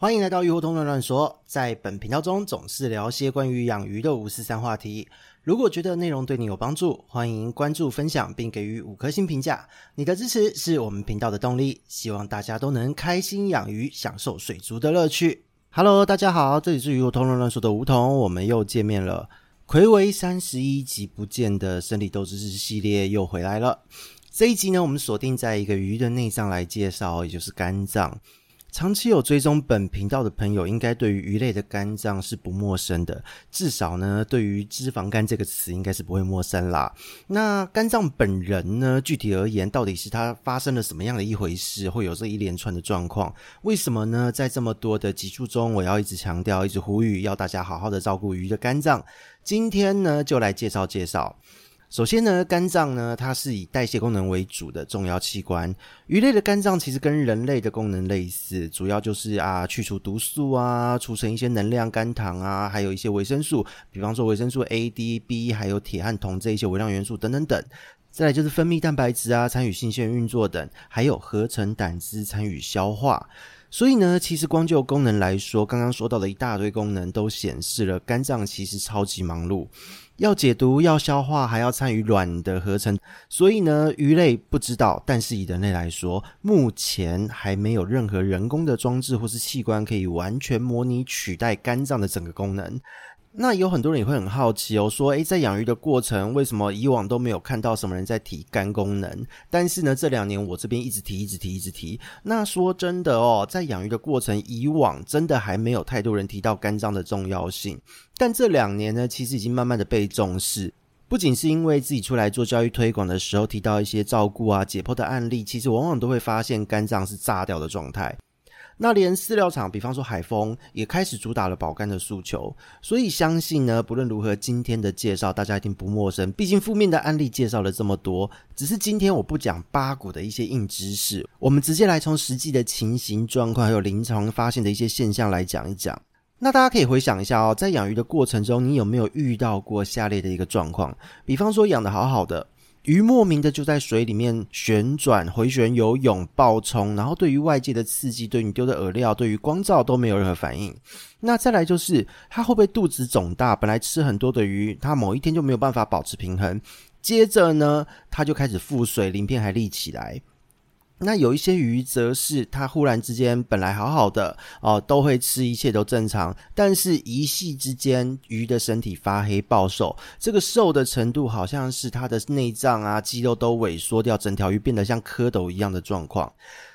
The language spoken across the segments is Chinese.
欢迎来到鱼活通乱乱说，在本频道中总是聊些关于养鱼的五四三话题。如果觉得内容对你有帮助，欢迎关注、分享并给予五颗星评价。你的支持是我们频道的动力。希望大家都能开心养鱼，享受水族的乐趣。Hello，大家好，这里是鱼活通乱乱说的梧桐，我们又见面了。睽违三十一集不见的生理斗知识系列又回来了。这一集呢，我们锁定在一个鱼的内脏来介绍，也就是肝脏。长期有追踪本频道的朋友，应该对于鱼类的肝脏是不陌生的，至少呢，对于脂肪肝这个词应该是不会陌生啦。那肝脏本人呢，具体而言，到底是它发生了什么样的一回事，会有这一连串的状况？为什么呢？在这么多的集数中，我要一直强调，一直呼吁，要大家好好的照顾鱼的肝脏。今天呢，就来介绍介绍。首先呢，肝脏呢，它是以代谢功能为主的重要器官。鱼类的肝脏其实跟人类的功能类似，主要就是啊，去除毒素啊，储存一些能量肝糖啊，还有一些维生素，比方说维生素 A、D、B，还有铁和铜这一些微量元素等等等。再来就是分泌蛋白质啊，参与性腺运作等，还有合成胆汁参与消化。所以呢，其实光就功能来说，刚刚说到的一大堆功能都显示了肝脏其实超级忙碌。要解毒，要消化，还要参与卵的合成，所以呢，鱼类不知道，但是以人类来说，目前还没有任何人工的装置或是器官可以完全模拟取代肝脏的整个功能。那有很多人也会很好奇哦，说，诶，在养鱼的过程，为什么以往都没有看到什么人在提肝功能？但是呢，这两年我这边一直提，一直提，一直提。那说真的哦，在养鱼的过程，以往真的还没有太多人提到肝脏的重要性。但这两年呢，其实已经慢慢的被重视。不仅是因为自己出来做教育推广的时候，提到一些照顾啊、解剖的案例，其实往往都会发现肝脏是炸掉的状态。那连饲料厂，比方说海丰，也开始主打了保肝的诉求。所以相信呢，不论如何，今天的介绍大家一定不陌生。毕竟负面的案例介绍了这么多，只是今天我不讲八股的一些硬知识，我们直接来从实际的情形状况，还有临床发现的一些现象来讲一讲。那大家可以回想一下哦，在养鱼的过程中，你有没有遇到过下列的一个状况？比方说养得好好的。鱼莫名的就在水里面旋转、回旋游泳、暴冲，然后对于外界的刺激、对你丢的饵料、对于光照都没有任何反应。那再来就是它会不会肚子肿大？本来吃很多的鱼，它某一天就没有办法保持平衡，接着呢，它就开始腹水，鳞片还立起来。那有一些鱼则是它忽然之间本来好好的哦，都会吃，一切都正常，但是一夕之间鱼的身体发黑暴瘦，这个瘦的程度好像是它的内脏啊肌肉都萎缩掉，整条鱼变得像蝌蚪一样的状况。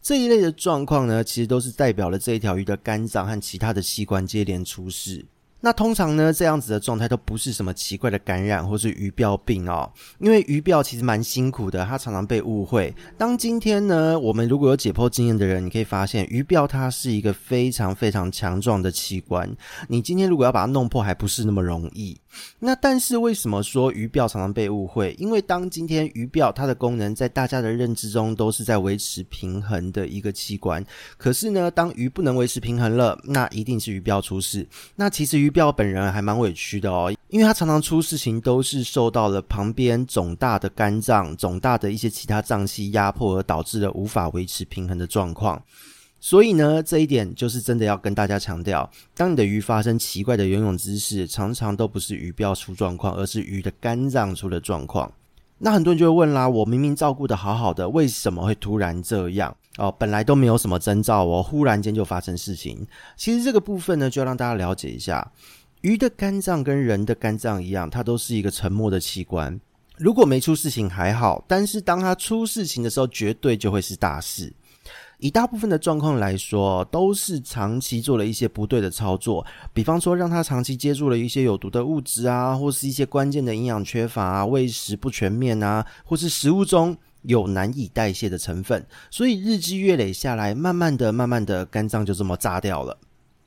这一类的状况呢，其实都是代表了这一条鱼的肝脏和其他的器官接连出事。那通常呢，这样子的状态都不是什么奇怪的感染或是鱼鳔病哦，因为鱼鳔其实蛮辛苦的，它常常被误会。当今天呢，我们如果有解剖经验的人，你可以发现鱼鳔它是一个非常非常强壮的器官，你今天如果要把它弄破，还不是那么容易。那但是为什么说鱼鳔常常被误会？因为当今天鱼鳔它的功能在大家的认知中都是在维持平衡的一个器官，可是呢，当鱼不能维持平衡了，那一定是鱼鳔出事。那其实鱼鰾本人还蛮委屈的哦，因为他常常出事情都是受到了旁边肿大的肝脏、肿大的一些其他脏器压迫而导致了无法维持平衡的状况。所以呢，这一点就是真的要跟大家强调：当你的鱼发生奇怪的游泳姿势，常常都不是鱼鰾出状况，而是鱼的肝脏出了状况。那很多人就会问啦：我明明照顾的好好的，为什么会突然这样？哦，本来都没有什么征兆哦，忽然间就发生事情。其实这个部分呢，就要让大家了解一下。鱼的肝脏跟人的肝脏一样，它都是一个沉默的器官。如果没出事情还好，但是当它出事情的时候，绝对就会是大事。以大部分的状况来说，都是长期做了一些不对的操作，比方说让它长期接触了一些有毒的物质啊，或是一些关键的营养缺乏啊，喂食不全面啊，或是食物中有难以代谢的成分，所以日积月累下来，慢慢的、慢慢的，肝脏就这么炸掉了。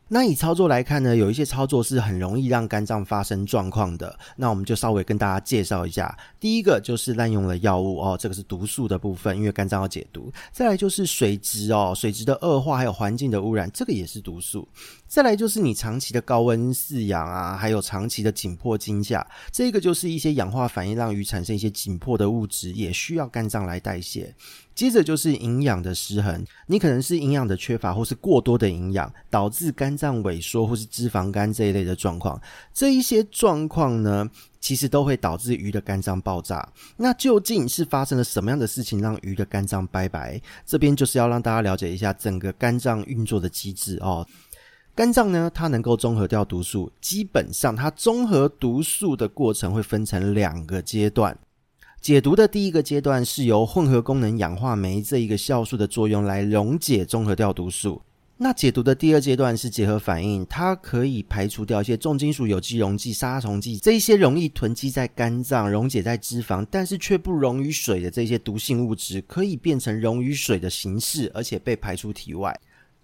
那以操作来看呢，有一些操作是很容易让肝脏发生状况的。那我们就稍微跟大家介绍一下。第一个就是滥用了药物哦，这个是毒素的部分，因为肝脏要解毒。再来就是水质哦，水质的恶化还有环境的污染，这个也是毒素。再来就是你长期的高温饲养啊，还有长期的紧迫惊吓，这个就是一些氧化反应让鱼产生一些紧迫的物质，也需要肝脏来代谢。接着就是营养的失衡，你可能是营养的缺乏，或是过多的营养，导致肝脏萎缩或是脂肪肝这一类的状况。这一些状况呢，其实都会导致鱼的肝脏爆炸。那究竟是发生了什么样的事情，让鱼的肝脏拜拜？这边就是要让大家了解一下整个肝脏运作的机制哦。肝脏呢，它能够综合掉毒素，基本上它综合毒素的过程会分成两个阶段。解毒的第一个阶段是由混合功能氧化酶这一个酵素的作用来溶解中和掉毒素。那解毒的第二阶段是结合反应，它可以排除掉一些重金属、有机溶剂、杀虫剂这一些容易囤积在肝脏、溶解在脂肪，但是却不溶于水的这些毒性物质，可以变成溶于水的形式，而且被排出体外。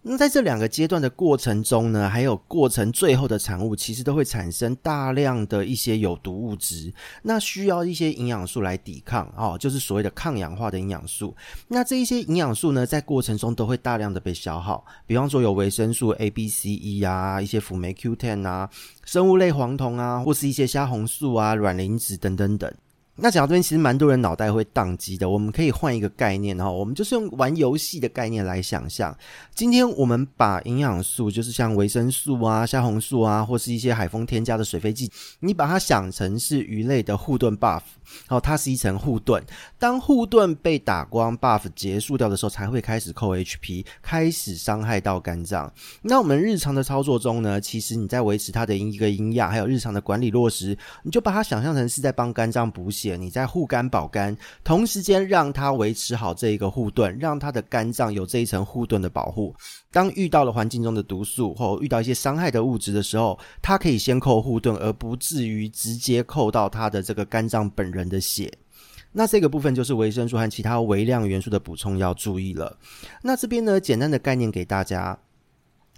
那在这两个阶段的过程中呢，还有过程最后的产物，其实都会产生大量的一些有毒物质，那需要一些营养素来抵抗哦，就是所谓的抗氧化的营养素。那这一些营养素呢，在过程中都会大量的被消耗，比方说有维生素 A、B、C、E 啊，一些辅酶 Q10 啊，生物类黄酮啊，或是一些虾红素啊、卵磷脂等等等。那讲到这边，其实蛮多人脑袋会宕机的。我们可以换一个概念哈，我们就是用玩游戏的概念来想象。今天我们把营养素，就是像维生素啊、虾红素啊，或是一些海丰添加的水飞剂，你把它想成是鱼类的护盾 buff，然后它是一层护盾。当护盾被打光，buff 结束掉的时候，才会开始扣 HP，开始伤害到肝脏。那我们日常的操作中呢，其实你在维持它的一个营养，还有日常的管理落实，你就把它想象成是在帮肝脏补血。你在护肝保肝，同时间让它维持好这一个护盾，让它的肝脏有这一层护盾的保护。当遇到了环境中的毒素或遇到一些伤害的物质的时候，它可以先扣护盾，而不至于直接扣到它的这个肝脏本人的血。那这个部分就是维生素和其他微量元素的补充要注意了。那这边呢，简单的概念给大家。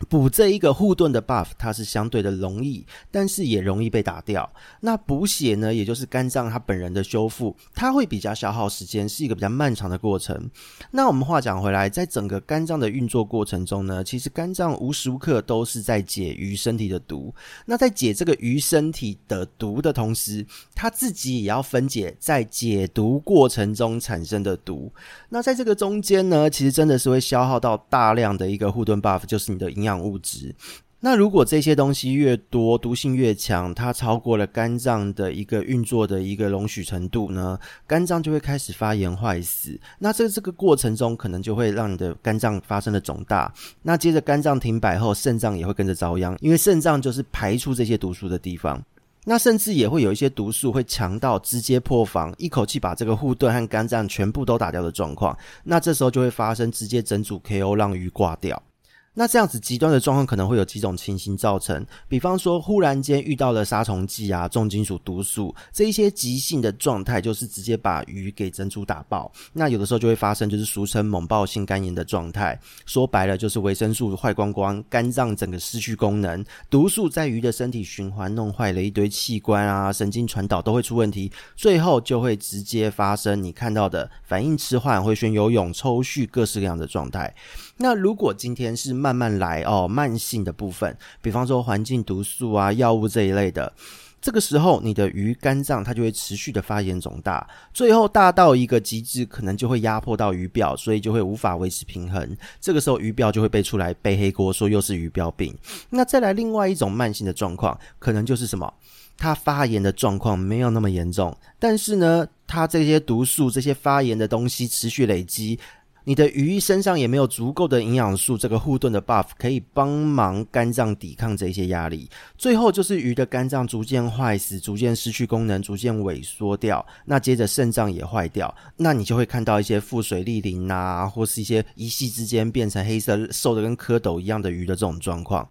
补这一个护盾的 buff，它是相对的容易，但是也容易被打掉。那补血呢，也就是肝脏它本人的修复，它会比较消耗时间，是一个比较漫长的过程。那我们话讲回来，在整个肝脏的运作过程中呢，其实肝脏无时无刻都是在解鱼身体的毒。那在解这个鱼身体的毒的同时，它自己也要分解在解毒过程中产生的毒。那在这个中间呢，其实真的是会消耗到大量的一个护盾 buff，就是你的营养。养物质，那如果这些东西越多，毒性越强，它超过了肝脏的一个运作的一个容许程度呢，肝脏就会开始发炎坏死。那在这个过程中，可能就会让你的肝脏发生了肿大。那接着肝脏停摆后，肾脏也会跟着遭殃，因为肾脏就是排出这些毒素的地方。那甚至也会有一些毒素会强到直接破防，一口气把这个护盾和肝脏全部都打掉的状况。那这时候就会发生直接整组 KO，让鱼挂掉。那这样子极端的状况可能会有几种情形造成，比方说忽然间遇到了杀虫剂啊、重金属毒素这一些急性的状态，就是直接把鱼给珍珠打爆。那有的时候就会发生，就是俗称猛爆性肝炎的状态。说白了就是维生素坏光光，肝脏整个失去功能，毒素在鱼的身体循环，弄坏了一堆器官啊，神经传导都会出问题，最后就会直接发生你看到的反应迟缓、回旋游泳、抽搐各式各样的状态。那如果今天是慢慢来哦，慢性的部分，比方说环境毒素啊、药物这一类的，这个时候你的鱼肝脏它就会持续的发炎肿大，最后大到一个极致，可能就会压迫到鱼鳔，所以就会无法维持平衡。这个时候鱼鳔就会被出来背黑锅，说又是鱼鳔病。那再来另外一种慢性的状况，可能就是什么？它发炎的状况没有那么严重，但是呢，它这些毒素、这些发炎的东西持续累积。你的鱼身上也没有足够的营养素，这个护盾的 buff 可以帮忙肝脏抵抗这些压力，最后就是鱼的肝脏逐渐坏死，逐渐失去功能，逐渐萎缩掉。那接着肾脏也坏掉，那你就会看到一些腹水逆鳞啊，或是一些一夕之间变成黑色、瘦的跟蝌蚪一样的鱼的这种状况。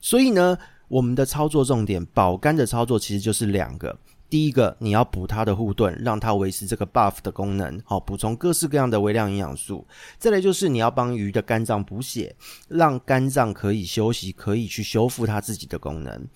所以呢，我们的操作重点，保肝的操作其实就是两个。第一个，你要补它的护盾，让它维持这个 buff 的功能，好，补充各式各样的微量营养素。再来就是你要帮鱼的肝脏补血，让肝脏可以休息，可以去修复它自己的功能。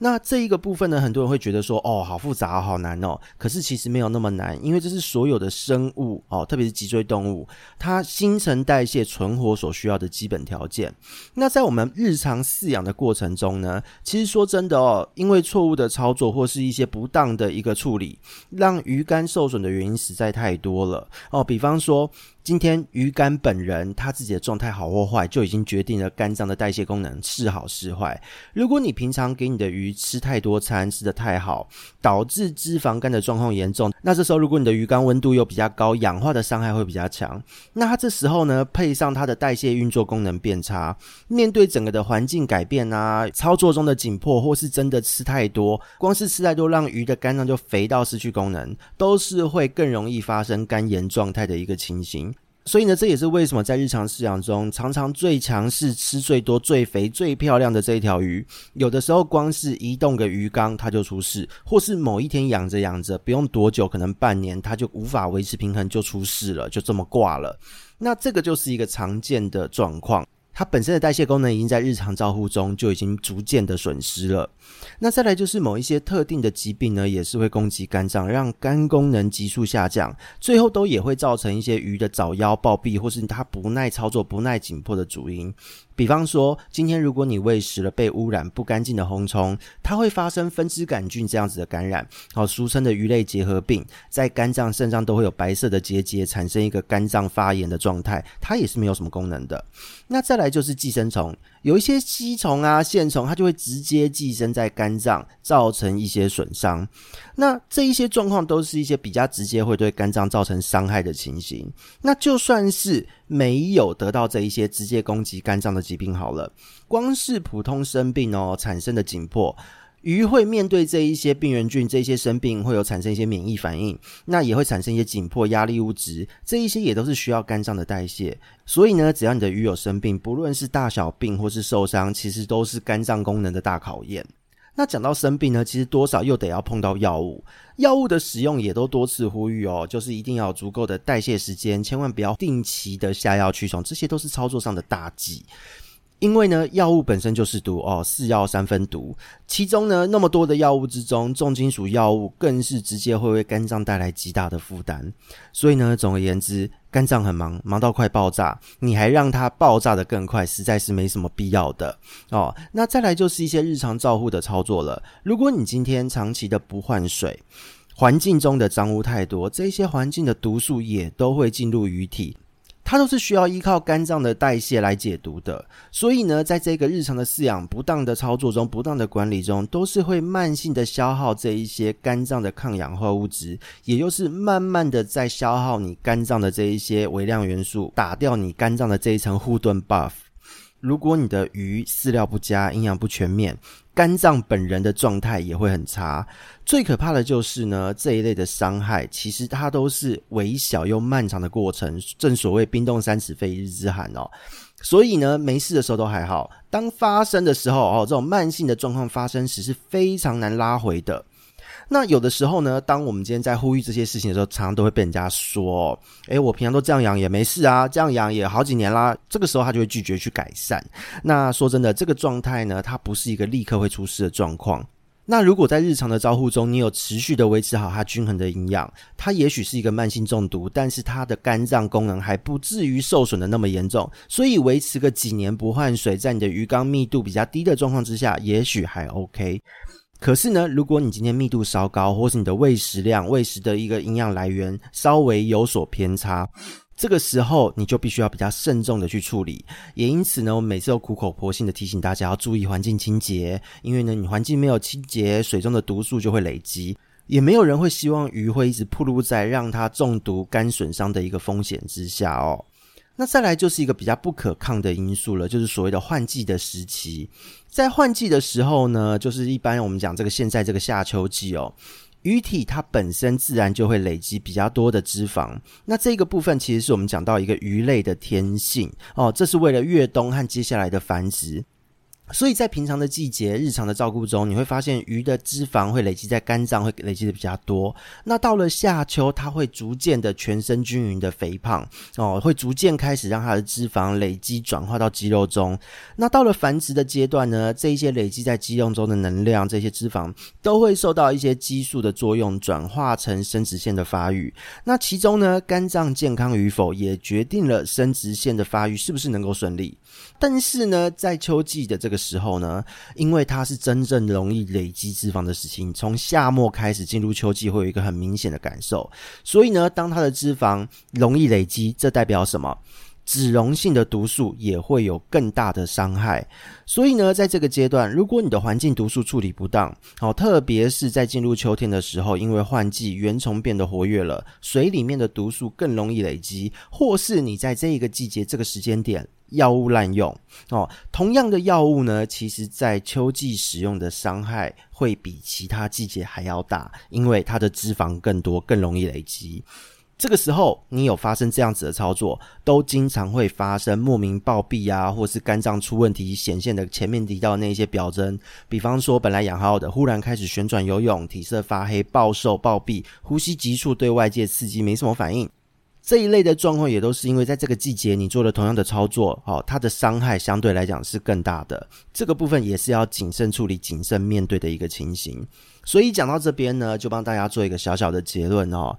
那这一个部分呢，很多人会觉得说，哦，好复杂，好难哦。可是其实没有那么难，因为这是所有的生物哦，特别是脊椎动物，它新陈代谢存活所需要的基本条件。那在我们日常饲养的过程中呢，其实说真的哦，因为错误的操作或是一些不当的。的一个处理，让鱼肝受损的原因实在太多了哦。比方说，今天鱼肝本人他自己的状态好或坏，就已经决定了肝脏的代谢功能是好是坏。如果你平常给你的鱼吃太多餐，吃得太好，导致脂肪肝的状况严重，那这时候如果你的鱼肝温度又比较高，氧化的伤害会比较强，那它这时候呢，配上它的代谢运作功能变差，面对整个的环境改变啊，操作中的紧迫，或是真的吃太多，光是吃太多让鱼的肝脏就肥到失去功能，都是会更容易发生肝炎状态的一个情形。所以呢，这也是为什么在日常饲养中，常常最强势、吃最多、最肥、最漂亮的这一条鱼，有的时候光是移动个鱼缸，它就出事；或是某一天养着养着，不用多久，可能半年，它就无法维持平衡，就出事了，就这么挂了。那这个就是一个常见的状况。它本身的代谢功能已经在日常照护中就已经逐渐的损失了。那再来就是某一些特定的疾病呢，也是会攻击肝脏，让肝功能急速下降，最后都也会造成一些鱼的早夭、暴毙，或是它不耐操作、不耐紧迫的主因。比方说，今天如果你喂食了被污染不干净的红虫，它会发生分支杆菌这样子的感染，好，俗称的鱼类结核病，在肝脏、肾脏都会有白色的结节，产生一个肝脏发炎的状态，它也是没有什么功能的。那再来就是寄生虫。有一些吸虫啊、线虫，它就会直接寄生在肝脏，造成一些损伤。那这一些状况都是一些比较直接会对肝脏造成伤害的情形。那就算是没有得到这一些直接攻击肝脏的疾病好了，光是普通生病哦产生的紧迫。鱼会面对这一些病原菌，这一些生病会有产生一些免疫反应，那也会产生一些紧迫压力物质，这一些也都是需要肝脏的代谢。所以呢，只要你的鱼有生病，不论是大小病或是受伤，其实都是肝脏功能的大考验。那讲到生病呢，其实多少又得要碰到药物，药物的使用也都多次呼吁哦，就是一定要有足够的代谢时间，千万不要定期的下药驱虫，这些都是操作上的大忌。因为呢，药物本身就是毒哦，是药三分毒。其中呢，那么多的药物之中，重金属药物更是直接会为肝脏带来极大的负担。所以呢，总而言之，肝脏很忙，忙到快爆炸，你还让它爆炸得更快，实在是没什么必要的哦。那再来就是一些日常照护的操作了。如果你今天长期的不换水，环境中的脏污太多，这些环境的毒素也都会进入鱼体。它都是需要依靠肝脏的代谢来解毒的，所以呢，在这个日常的饲养不当的操作中、不当的管理中，都是会慢性的消耗这一些肝脏的抗氧化物质，也就是慢慢的在消耗你肝脏的这一些微量元素，打掉你肝脏的这一层护盾 buff。如果你的鱼饲料不佳、营养不全面，肝脏本人的状态也会很差。最可怕的就是呢，这一类的伤害，其实它都是微小又漫长的过程。正所谓冰冻三尺非一日之寒哦。所以呢，没事的时候都还好，当发生的时候哦，这种慢性的状况发生时是非常难拉回的。那有的时候呢，当我们今天在呼吁这些事情的时候，常常都会被人家说：“诶，我平常都这样养也没事啊，这样养也好几年啦。”这个时候他就会拒绝去改善。那说真的，这个状态呢，它不是一个立刻会出事的状况。那如果在日常的照护中，你有持续的维持好它均衡的营养，它也许是一个慢性中毒，但是它的肝脏功能还不至于受损的那么严重，所以维持个几年不换水，在你的鱼缸密度比较低的状况之下，也许还 OK。可是呢，如果你今天密度稍高，或是你的喂食量、喂食的一个营养来源稍微有所偏差，这个时候你就必须要比较慎重的去处理。也因此呢，我每次都苦口婆心的提醒大家要注意环境清洁，因为呢，你环境没有清洁，水中的毒素就会累积，也没有人会希望鱼会一直暴露在让它中毒、肝损伤的一个风险之下哦。那再来就是一个比较不可抗的因素了，就是所谓的换季的时期。在换季的时候呢，就是一般我们讲这个现在这个夏秋季哦，鱼体它本身自然就会累积比较多的脂肪。那这个部分其实是我们讲到一个鱼类的天性哦，这是为了越冬和接下来的繁殖。所以在平常的季节、日常的照顾中，你会发现鱼的脂肪会累积在肝脏，会累积的比较多。那到了夏秋，它会逐渐的全身均匀的肥胖哦，会逐渐开始让它的脂肪累积转化到肌肉中。那到了繁殖的阶段呢，这一些累积在肌肉中的能量，这些脂肪都会受到一些激素的作用，转化成生殖腺的发育。那其中呢，肝脏健康与否，也决定了生殖腺的发育是不是能够顺利。但是呢，在秋季的这个。个时候呢，因为它是真正容易累积脂肪的事情，从夏末开始进入秋季会有一个很明显的感受。所以呢，当它的脂肪容易累积，这代表什么？脂溶性的毒素也会有更大的伤害，所以呢，在这个阶段，如果你的环境毒素处理不当，好，特别是在进入秋天的时候，因为换季，原虫变得活跃了，水里面的毒素更容易累积，或是你在这一个季节、这个时间点药物滥用，哦，同样的药物呢，其实在秋季使用的伤害会比其他季节还要大，因为它的脂肪更多，更容易累积。这个时候，你有发生这样子的操作，都经常会发生莫名暴毙啊，或是肝脏出问题显现的前面提到的那些表征，比方说本来养好好的，忽然开始旋转游泳，体色发黑、暴瘦、暴毙、呼吸急促，对外界刺激没什么反应，这一类的状况也都是因为在这个季节你做了同样的操作，哦，它的伤害相对来讲是更大的。这个部分也是要谨慎处理、谨慎面对的一个情形。所以讲到这边呢，就帮大家做一个小小的结论哦。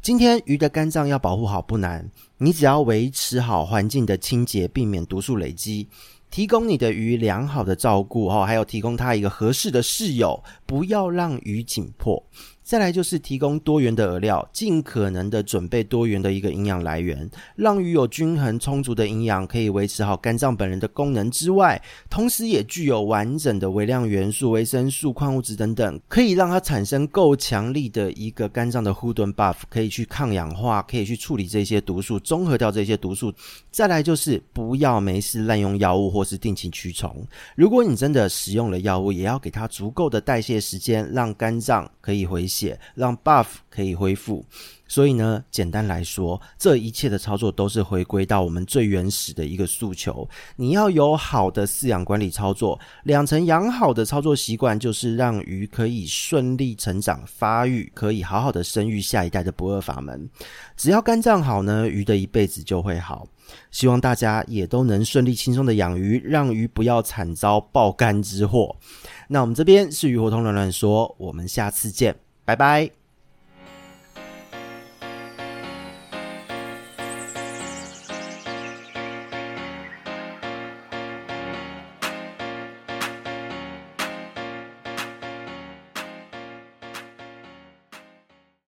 今天鱼的肝脏要保护好不难，你只要维持好环境的清洁，避免毒素累积，提供你的鱼良好的照顾哦，还有提供它一个合适的室友，不要让鱼紧迫。再来就是提供多元的饵料，尽可能的准备多元的一个营养来源，让鱼有均衡充足的营养，可以维持好肝脏本人的功能之外，同时也具有完整的微量元素、维生素、矿物质等等，可以让它产生够强力的一个肝脏的护盾 buff，可以去抗氧化，可以去处理这些毒素，综合掉这些毒素。再来就是不要没事滥用药物或是定期驱虫。如果你真的使用了药物，也要给它足够的代谢时间，让肝脏可以回血。让 buff 可以恢复，所以呢，简单来说，这一切的操作都是回归到我们最原始的一个诉求。你要有好的饲养管理操作，养成养好的操作习惯，就是让鱼可以顺利成长发育，可以好好的生育下一代的不二法门。只要肝脏好呢，鱼的一辈子就会好。希望大家也都能顺利轻松的养鱼，让鱼不要惨遭爆肝之祸。那我们这边是鱼活通乱乱说，我们下次见，拜拜。